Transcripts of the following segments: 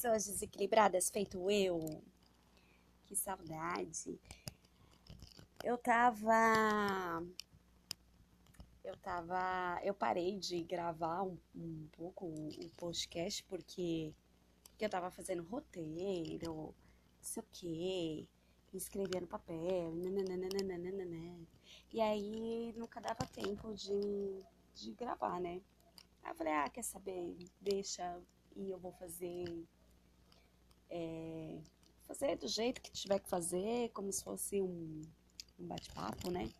Pessoas desequilibradas feito eu. Que saudade. Eu tava eu tava, eu parei de gravar um, um pouco o, podcast porque, porque eu tava fazendo roteiro, não sei o quê, escrevia no papel, nananana. E aí nunca dava tempo de, de gravar, né? Aí eu falei, ah, quer saber? Deixa e eu vou fazer. É, fazer do jeito que tiver que fazer, como se fosse um, um bate-papo, né?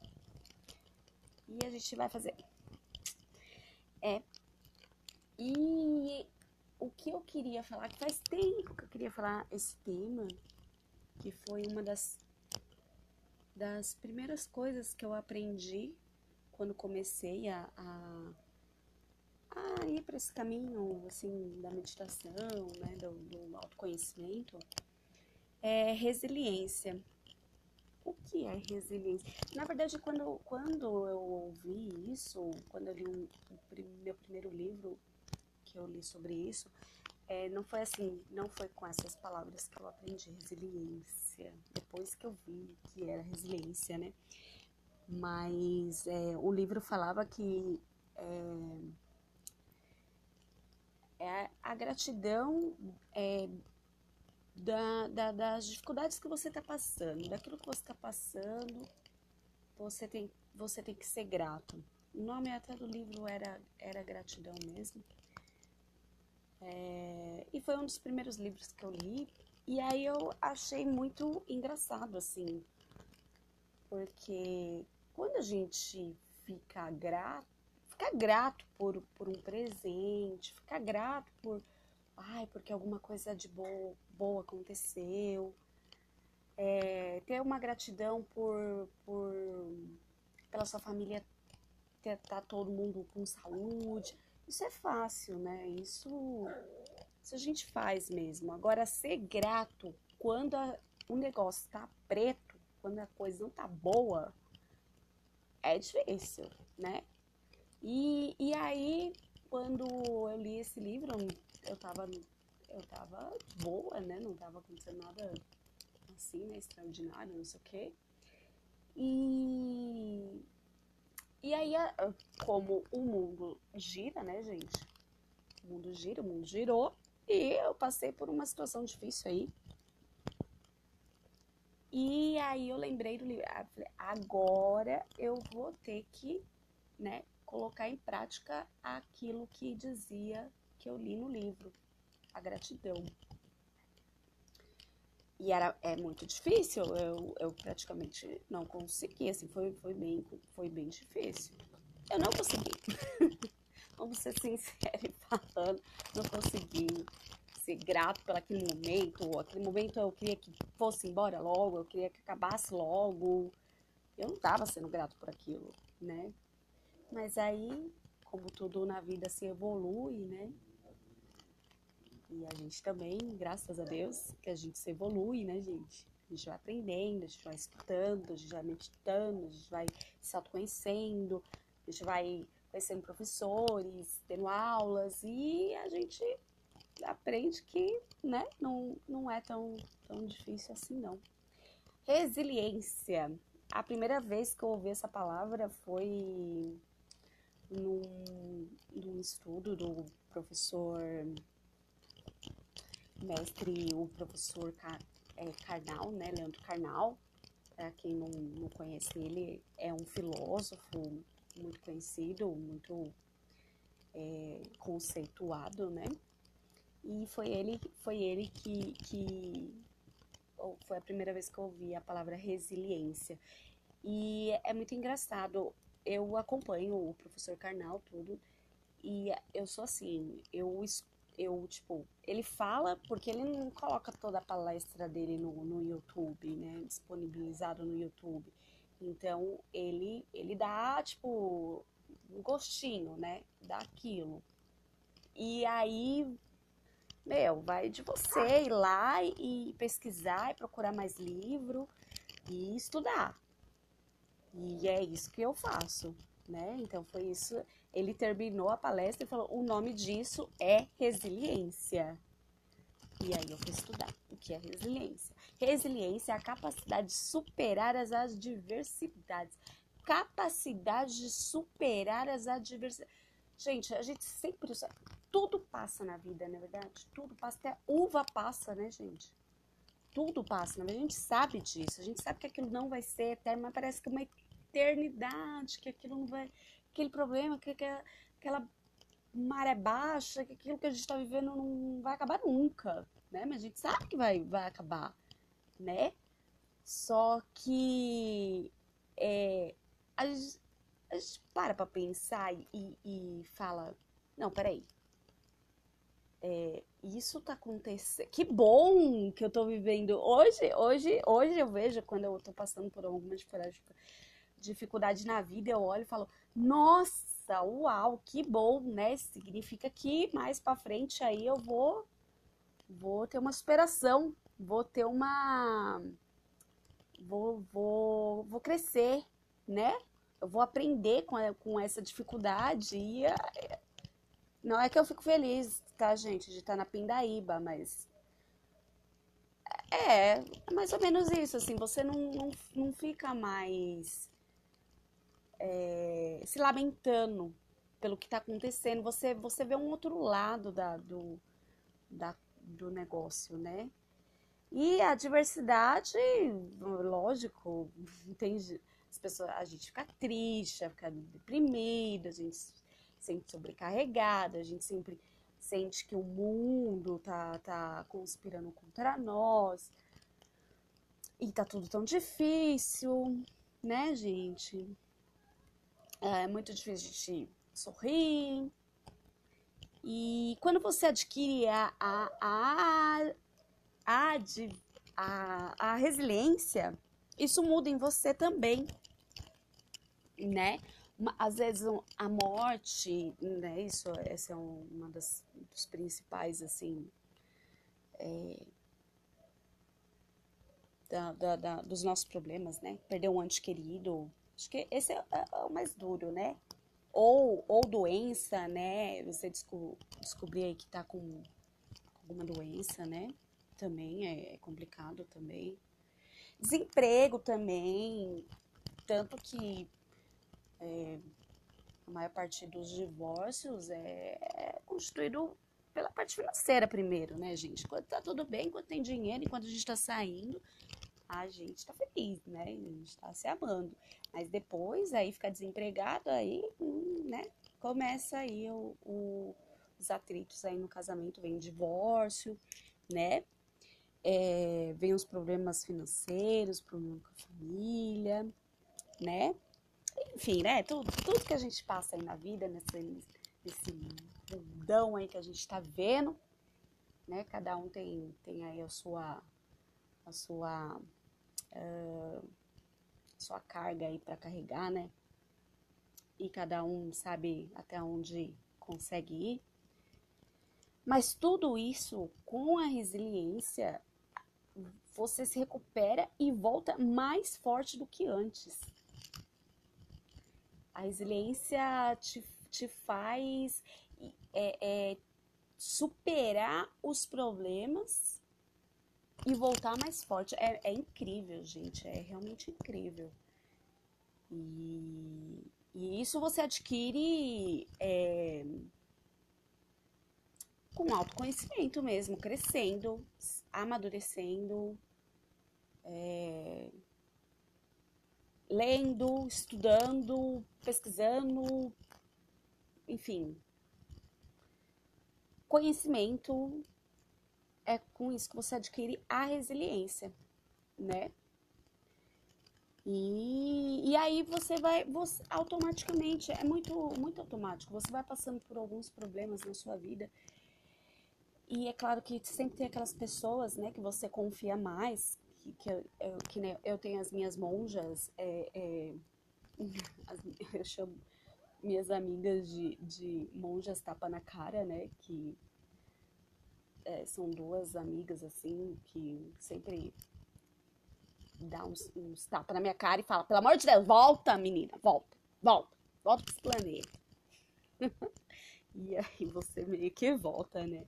E a gente vai fazer. É. E o que eu queria falar, que faz tempo que eu queria falar esse tema, que foi uma das das primeiras coisas que eu aprendi quando comecei a, a, a ir para esse caminho assim da meditação, né, do, do autoconhecimento, é resiliência. O que é resiliência? Na verdade, quando, quando eu ouvi isso, quando eu li um, o meu primeiro livro que eu li sobre isso, é, não foi assim, não foi com essas palavras que eu aprendi resiliência, depois que eu vi que era resiliência, né? Mas é, o livro falava que é, é a gratidão é, da, da, das dificuldades que você está passando, daquilo que você está passando, você tem, você tem que ser grato. O nome até do livro era, era Gratidão mesmo. É, e foi um dos primeiros livros que eu li. E aí eu achei muito engraçado, assim. Porque quando a gente fica grato, fica grato por, por um presente, fica grato por. Ai, porque alguma coisa de boa, boa aconteceu. É, ter uma gratidão por, por pela sua família ter tá todo mundo com saúde isso é fácil, né? Isso, isso a gente faz mesmo. Agora, ser grato quando a, o negócio tá preto, quando a coisa não tá boa, é difícil, né? E, e aí, quando eu li esse livro, eu tava, eu tava boa, né? Não tava acontecendo nada assim, né? Extraordinário, não sei o quê. E e aí, como o mundo gira, né, gente? O mundo gira, o mundo girou. E eu passei por uma situação difícil aí. E aí eu lembrei do livro. Ah, agora eu vou ter que, né, colocar em prática aquilo que dizia que eu li no livro. A gratidão. E era, é muito difícil, eu, eu praticamente não consegui, assim, foi, foi, bem, foi bem difícil. Eu não consegui. Vamos ser sinceros e falando, não consegui ser grato pelo aquele momento. Aquele momento eu queria que fosse embora logo, eu queria que acabasse logo. Eu não estava sendo grato por aquilo, né? Mas aí, como tudo na vida se evolui, né? E a gente também, graças a Deus, que a gente se evolui, né, gente? A gente vai aprendendo, a gente vai escutando, a gente vai meditando, a gente vai se autoconhecendo, a gente vai conhecendo professores, tendo aulas e a gente aprende que, né, não, não é tão, tão difícil assim, não. Resiliência. A primeira vez que eu ouvi essa palavra foi num, num estudo do professor mestre, o professor Car, é, Karnal, né, Leandro Carnal. Para quem não, não conhece ele, é um filósofo muito conhecido, muito é, conceituado, né? E foi ele, foi ele que, que foi a primeira vez que eu ouvi a palavra resiliência. E é muito engraçado. Eu acompanho o professor Karnal tudo e eu sou assim, eu eu, tipo, ele fala, porque ele não coloca toda a palestra dele no, no YouTube, né? Disponibilizado no YouTube. Então, ele, ele dá, tipo, um gostinho, né? Daquilo. E aí, meu, vai de você ir lá e pesquisar e procurar mais livro e estudar. E é isso que eu faço, né? Então foi isso. Ele terminou a palestra e falou: o nome disso é resiliência. E aí eu fui estudar o que é resiliência. Resiliência é a capacidade de superar as adversidades. Capacidade de superar as adversidades. Gente, a gente sempre. Tudo passa na vida, na é verdade? Tudo passa. Até uva passa, né, gente? Tudo passa, na verdade. A gente sabe disso. A gente sabe que aquilo não vai ser eterno, mas parece que é uma eternidade, que aquilo não vai. Aquele problema, que, que aquela maré baixa, que aquilo que a gente está vivendo não vai acabar nunca, né? Mas a gente sabe que vai, vai acabar, né? Só que é, a, gente, a gente para pra pensar e, e fala, não, peraí, é, isso tá acontecendo. Que bom que eu tô vivendo hoje. Hoje, hoje eu vejo quando eu tô passando por alguma dificuldade na vida, eu olho e falo: "Nossa, uau, que bom, né? Significa que mais para frente aí eu vou vou ter uma superação, vou ter uma vou vou vou crescer, né? Eu vou aprender com, com essa dificuldade e não é que eu fico feliz, tá, gente, de estar na Pindaíba, mas. É, é mais ou menos isso, assim, você não, não, não fica mais é, se lamentando pelo que está acontecendo, você, você vê um outro lado da, do, da, do negócio, né? E a diversidade, lógico, tem as pessoas, a gente fica triste, fica deprimida, a gente sente sobrecarregada, a gente sempre sente que o mundo tá, tá conspirando contra nós. E tá tudo tão difícil, né, gente? É muito difícil de sorrir. E quando você adquire a, a, a, a, a, a resiliência, isso muda em você também, né? Às vezes a morte, né? Isso, essa é uma das dos principais assim é, da, da, da, dos nossos problemas, né? Perder um ente querido, acho que esse é, é, o mais duro, né? Ou, ou doença, né? Você desco descobrir aí que tá com alguma doença, né? Também é, é complicado também. Desemprego também, tanto que é, a maior parte dos divórcios é, é constituído pela parte financeira primeiro, né, gente? Quando tá tudo bem, quando tem dinheiro, enquanto a gente tá saindo, a gente tá feliz, né? A gente tá se amando. Mas depois, aí fica desempregado, aí, hum, né? Começa aí o, o, os atritos aí no casamento, vem o divórcio, né? É, vem os problemas financeiros, problemas com a família, né? Enfim, né? Tudo, tudo que a gente passa aí na vida, nesse, nesse mundão aí que a gente está vivendo, né? Cada um tem, tem aí a sua, a sua, uh, sua carga aí para carregar, né? E cada um sabe até onde consegue ir. Mas tudo isso, com a resiliência, você se recupera e volta mais forte do que antes. A resiliência te, te faz é, é, superar os problemas e voltar mais forte. É, é incrível, gente. É realmente incrível. E, e isso você adquire é, com autoconhecimento mesmo, crescendo, amadurecendo. É, lendo, estudando, pesquisando, enfim. Conhecimento é com isso que você adquire a resiliência, né? E, e aí você vai, você automaticamente, é muito, muito automático, você vai passando por alguns problemas na sua vida. E é claro que sempre tem aquelas pessoas, né, que você confia mais, que, eu, que né, eu tenho as minhas monjas, é, é, as, eu chamo minhas amigas de, de monjas tapa na cara, né? Que é, são duas amigas assim que sempre dá uns, uns tapas na minha cara e fala, pelo amor de Deus, volta, menina, volta, volta, volta para esse planeta. e aí você meio que volta, né?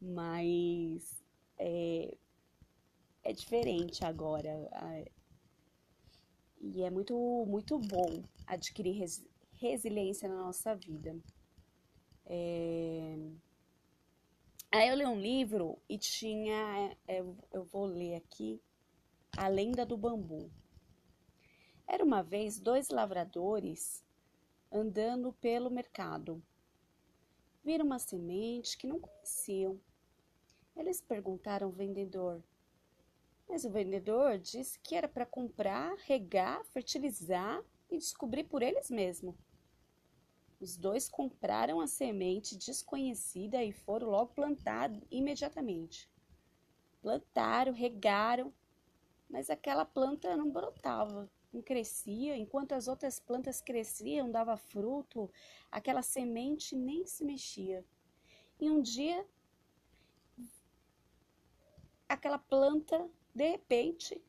Mas é, é diferente agora. E é muito, muito bom adquirir res, resiliência na nossa vida. É... Aí eu li um livro e tinha, é, eu vou ler aqui, A Lenda do Bambu. Era uma vez dois lavradores andando pelo mercado. Viram uma semente que não conheciam. Eles perguntaram ao vendedor, mas o vendedor disse que era para comprar, regar, fertilizar e descobrir por eles mesmos. Os dois compraram a semente desconhecida e foram logo plantar imediatamente. Plantaram, regaram, mas aquela planta não brotava, não crescia. Enquanto as outras plantas cresciam, dava fruto, aquela semente nem se mexia. E um dia, aquela planta, de repente,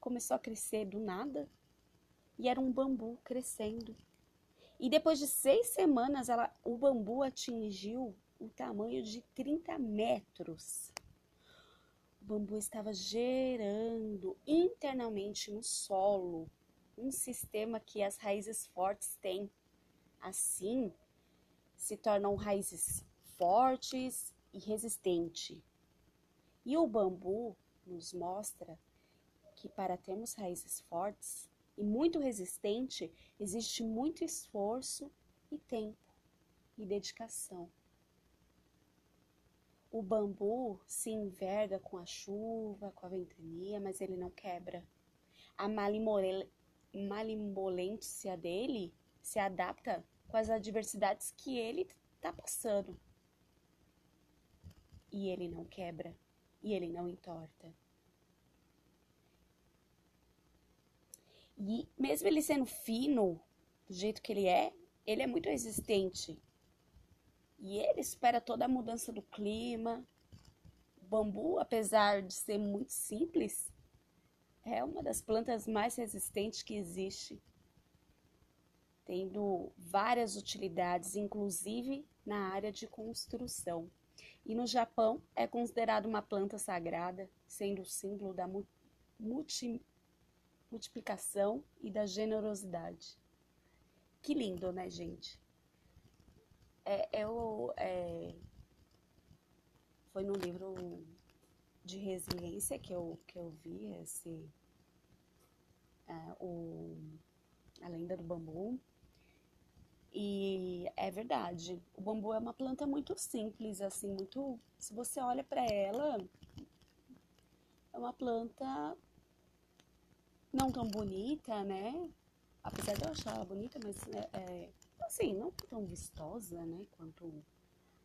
começou a crescer do nada e era um bambu crescendo. E depois de seis semanas, ela, o bambu atingiu o tamanho de 30 metros. O bambu estava gerando internamente no solo um sistema que as raízes fortes têm. Assim, se tornam raízes fortes e resistentes. E o bambu nos mostra que para termos raízes fortes, e muito resistente, existe muito esforço e tempo e dedicação. O bambu se enverga com a chuva, com a ventania, mas ele não quebra. A malimolência dele se adapta com as adversidades que ele está passando. E ele não quebra, e ele não entorta. E mesmo ele sendo fino, do jeito que ele é, ele é muito resistente. E ele espera toda a mudança do clima. O bambu, apesar de ser muito simples, é uma das plantas mais resistentes que existe, tendo várias utilidades, inclusive na área de construção. E no Japão é considerado uma planta sagrada, sendo o símbolo da multi multiplicação e da generosidade. Que lindo, né, gente? É, eu, é, foi no livro de resiliência que eu, que eu vi esse, é, o, a lenda do bambu. E é verdade, o bambu é uma planta muito simples, assim, muito. Se você olha para ela, é uma planta não tão bonita, né? Apesar de eu achar ela bonita, mas é, é, assim, não tão vistosa, né? Quanto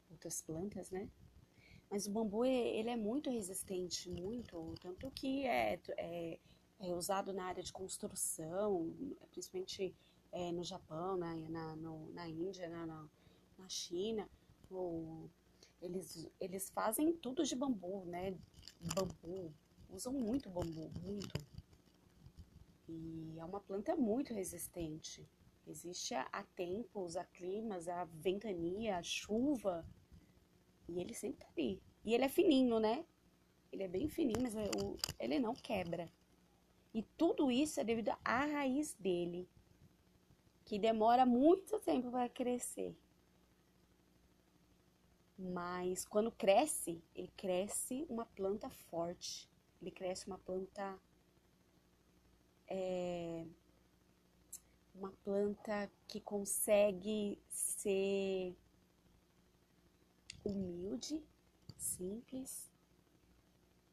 outras plantas, né? Mas o bambu, ele é muito resistente, muito, tanto que é, é, é usado na área de construção, principalmente é, no Japão, na, na, no, na Índia, na, na, na China, o, eles, eles fazem tudo de bambu, né? Bambu, usam muito bambu, muito. E é uma planta muito resistente. Existe a, tempos, a climas, a ventania, a chuva. E ele sempre tá ali. E ele é fininho, né? Ele é bem fininho, mas é ele não quebra. E tudo isso é devido à raiz dele, que demora muito tempo para crescer. Mas quando cresce, ele cresce uma planta forte. Ele cresce uma planta é uma planta que consegue ser humilde, simples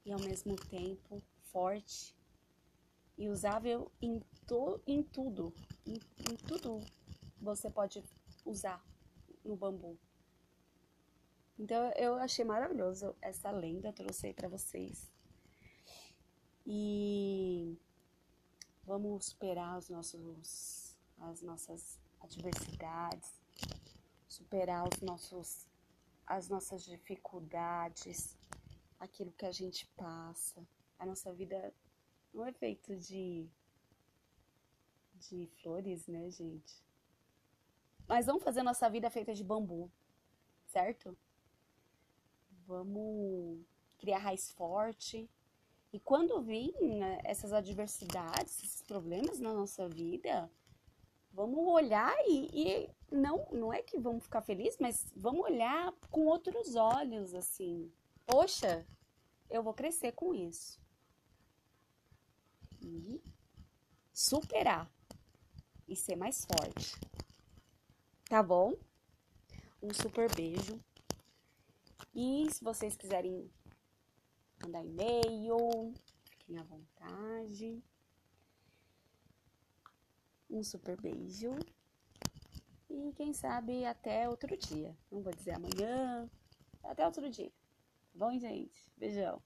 e ao mesmo tempo forte e usável em, to, em tudo, em, em tudo você pode usar no bambu. Então eu achei maravilhoso essa lenda, trouxe aí para vocês. E Vamos superar os nossos, as nossas adversidades, superar os nossos, as nossas dificuldades, aquilo que a gente passa. A nossa vida é feita de, de flores, né, gente? Mas vamos fazer nossa vida feita de bambu, certo? Vamos criar raiz forte. E quando vir né, essas adversidades, esses problemas na nossa vida, vamos olhar e, e, não, não é que vamos ficar felizes, mas vamos olhar com outros olhos, assim. Poxa, eu vou crescer com isso. E superar e ser mais forte. Tá bom? Um super beijo. E se vocês quiserem mandar e-mail, fiquem à vontade. Um super beijo. E quem sabe até outro dia. Não vou dizer amanhã, até outro dia. Tá bom, gente? Beijão.